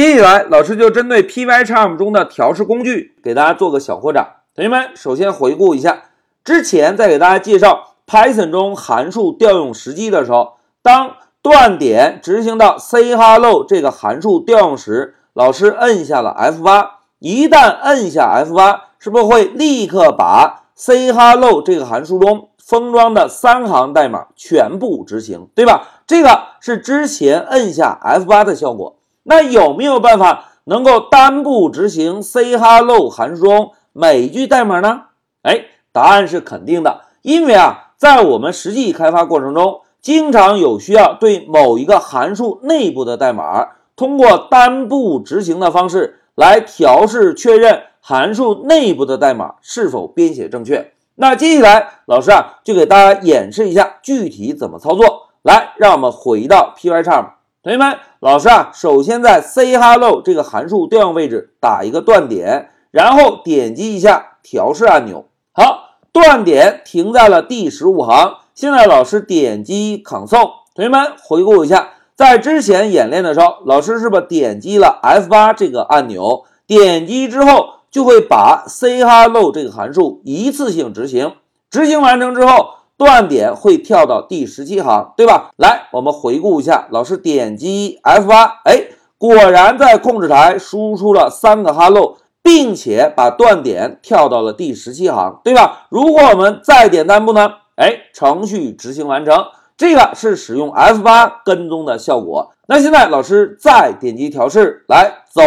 接下来，老师就针对 Pycharm 中的调试工具给大家做个小扩展。同学们，首先回顾一下之前在给大家介绍 Python 中函数调用时机的时候，当断点执行到 say Hello 这个函数调用时，老师摁下了 F8。一旦摁下 F8，是不是会立刻把 say Hello 这个函数中封装的三行代码全部执行，对吧？这个是之前摁下 F8 的效果。那有没有办法能够单步执行 say Hello 函数中每一句代码呢？哎，答案是肯定的，因为啊，在我们实际开发过程中。经常有需要对某一个函数内部的代码，通过单步执行的方式来调试确认函数内部的代码是否编写正确。那接下来老师啊就给大家演示一下具体怎么操作。来，让我们回到 Pycharm，同学们，老师啊首先在 say Hello 这个函数调用位置打一个断点，然后点击一下调试按钮。好，断点停在了第十五行。现在老师点击 Console，同学们回顾一下，在之前演练的时候，老师是不是点击了 F8 这个按钮？点击之后就会把 say Hello 这个函数一次性执行，执行完成之后，断点会跳到第十七行，对吧？来，我们回顾一下，老师点击 F8，哎，果然在控制台输出了三个 Hello，并且把断点跳到了第十七行，对吧？如果我们再点单步呢？哎，程序执行完成，这个是使用 F8 跟踪的效果。那现在老师再点击调试来走，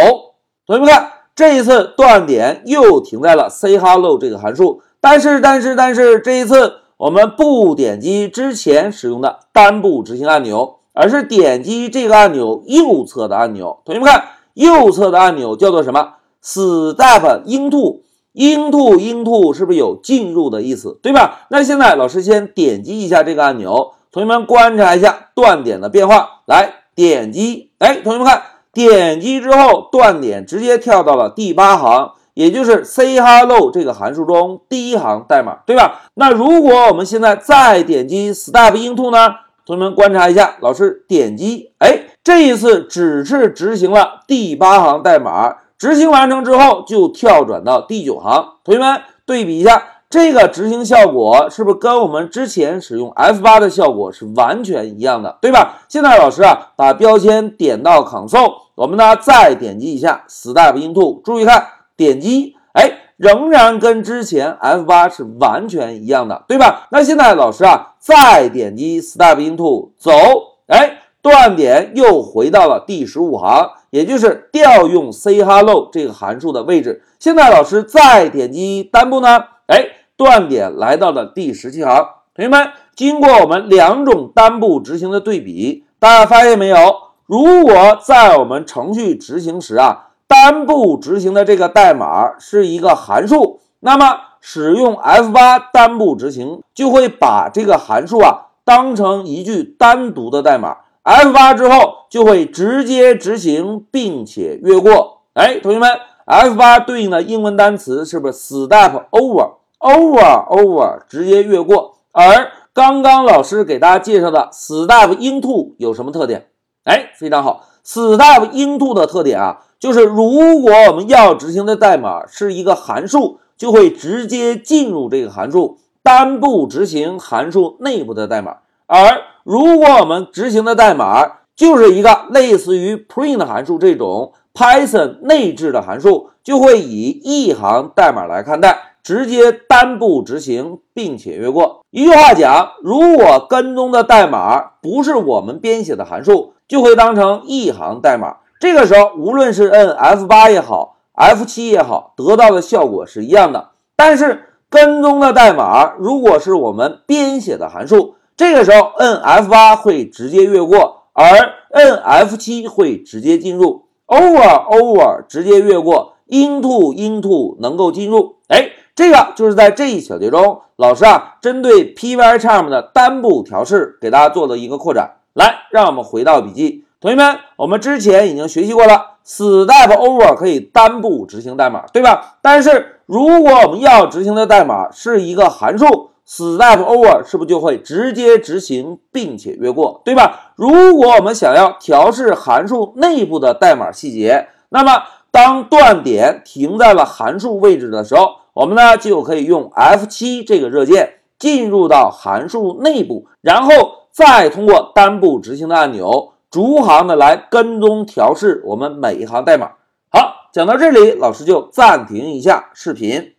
同学们看，这一次断点又停在了 say Hello 这个函数。但是，但是，但是这一次我们不点击之前使用的单步执行按钮，而是点击这个按钮右侧的按钮。同学们看，右侧的按钮叫做什么？Step into。into into 是不是有进入的意思，对吧？那现在老师先点击一下这个按钮，同学们观察一下断点的变化。来点击，哎，同学们看，点击之后断点直接跳到了第八行，也就是 say Hello 这个函数中第一行代码，对吧？那如果我们现在再点击 Step into 呢？同学们观察一下，老师点击，哎，这一次只是执行了第八行代码。执行完成之后，就跳转到第九行。同学们对比一下，这个执行效果是不是跟我们之前使用 F8 的效果是完全一样的，对吧？现在老师啊，把标签点到 Console，我们呢再点击一下 Step into，注意看，点击，哎，仍然跟之前 F8 是完全一样的，对吧？那现在老师啊，再点击 Step into，走，哎。断点又回到了第十五行，也就是调用 say Hello 这个函数的位置。现在老师再点击单步呢，哎，断点来到了第十七行。同学们，经过我们两种单步执行的对比，大家发现没有？如果在我们程序执行时啊，单步执行的这个代码是一个函数，那么使用 F8 单步执行就会把这个函数啊当成一句单独的代码。F8 之后就会直接执行，并且越过。哎，同学们，F8 对应的英文单词是不是 step over？over over 直接越过。而刚刚老师给大家介绍的 step into 有什么特点？哎，非常好，step into 的特点啊，就是如果我们要执行的代码是一个函数，就会直接进入这个函数，单步执行函数内部的代码。而如果我们执行的代码就是一个类似于 print 函数这种 Python 内置的函数，就会以一行代码来看待，直接单步执行，并且越过。一句话讲，如果跟踪的代码不是我们编写的函数，就会当成一行代码。这个时候，无论是摁 F8 也好，F7 也好，得到的效果是一样的。但是跟踪的代码如果是我们编写的函数，这个时候摁 F8 会直接越过，而摁 F7 会直接进入。Over over 直接越过，Into into 能够进入。哎，这个就是在这一小节中，老师啊针对 Pycharm 的单步调试给大家做的一个扩展。来，让我们回到笔记，同学们，我们之前已经学习过了，Step over 可以单步执行代码，对吧？但是如果我们要执行的代码是一个函数。step over 是不是就会直接执行并且越过，对吧？如果我们想要调试函数内部的代码细节，那么当断点停在了函数位置的时候，我们呢就可以用 F7 这个热键进入到函数内部，然后再通过单步执行的按钮，逐行的来跟踪调试我们每一行代码。好，讲到这里，老师就暂停一下视频。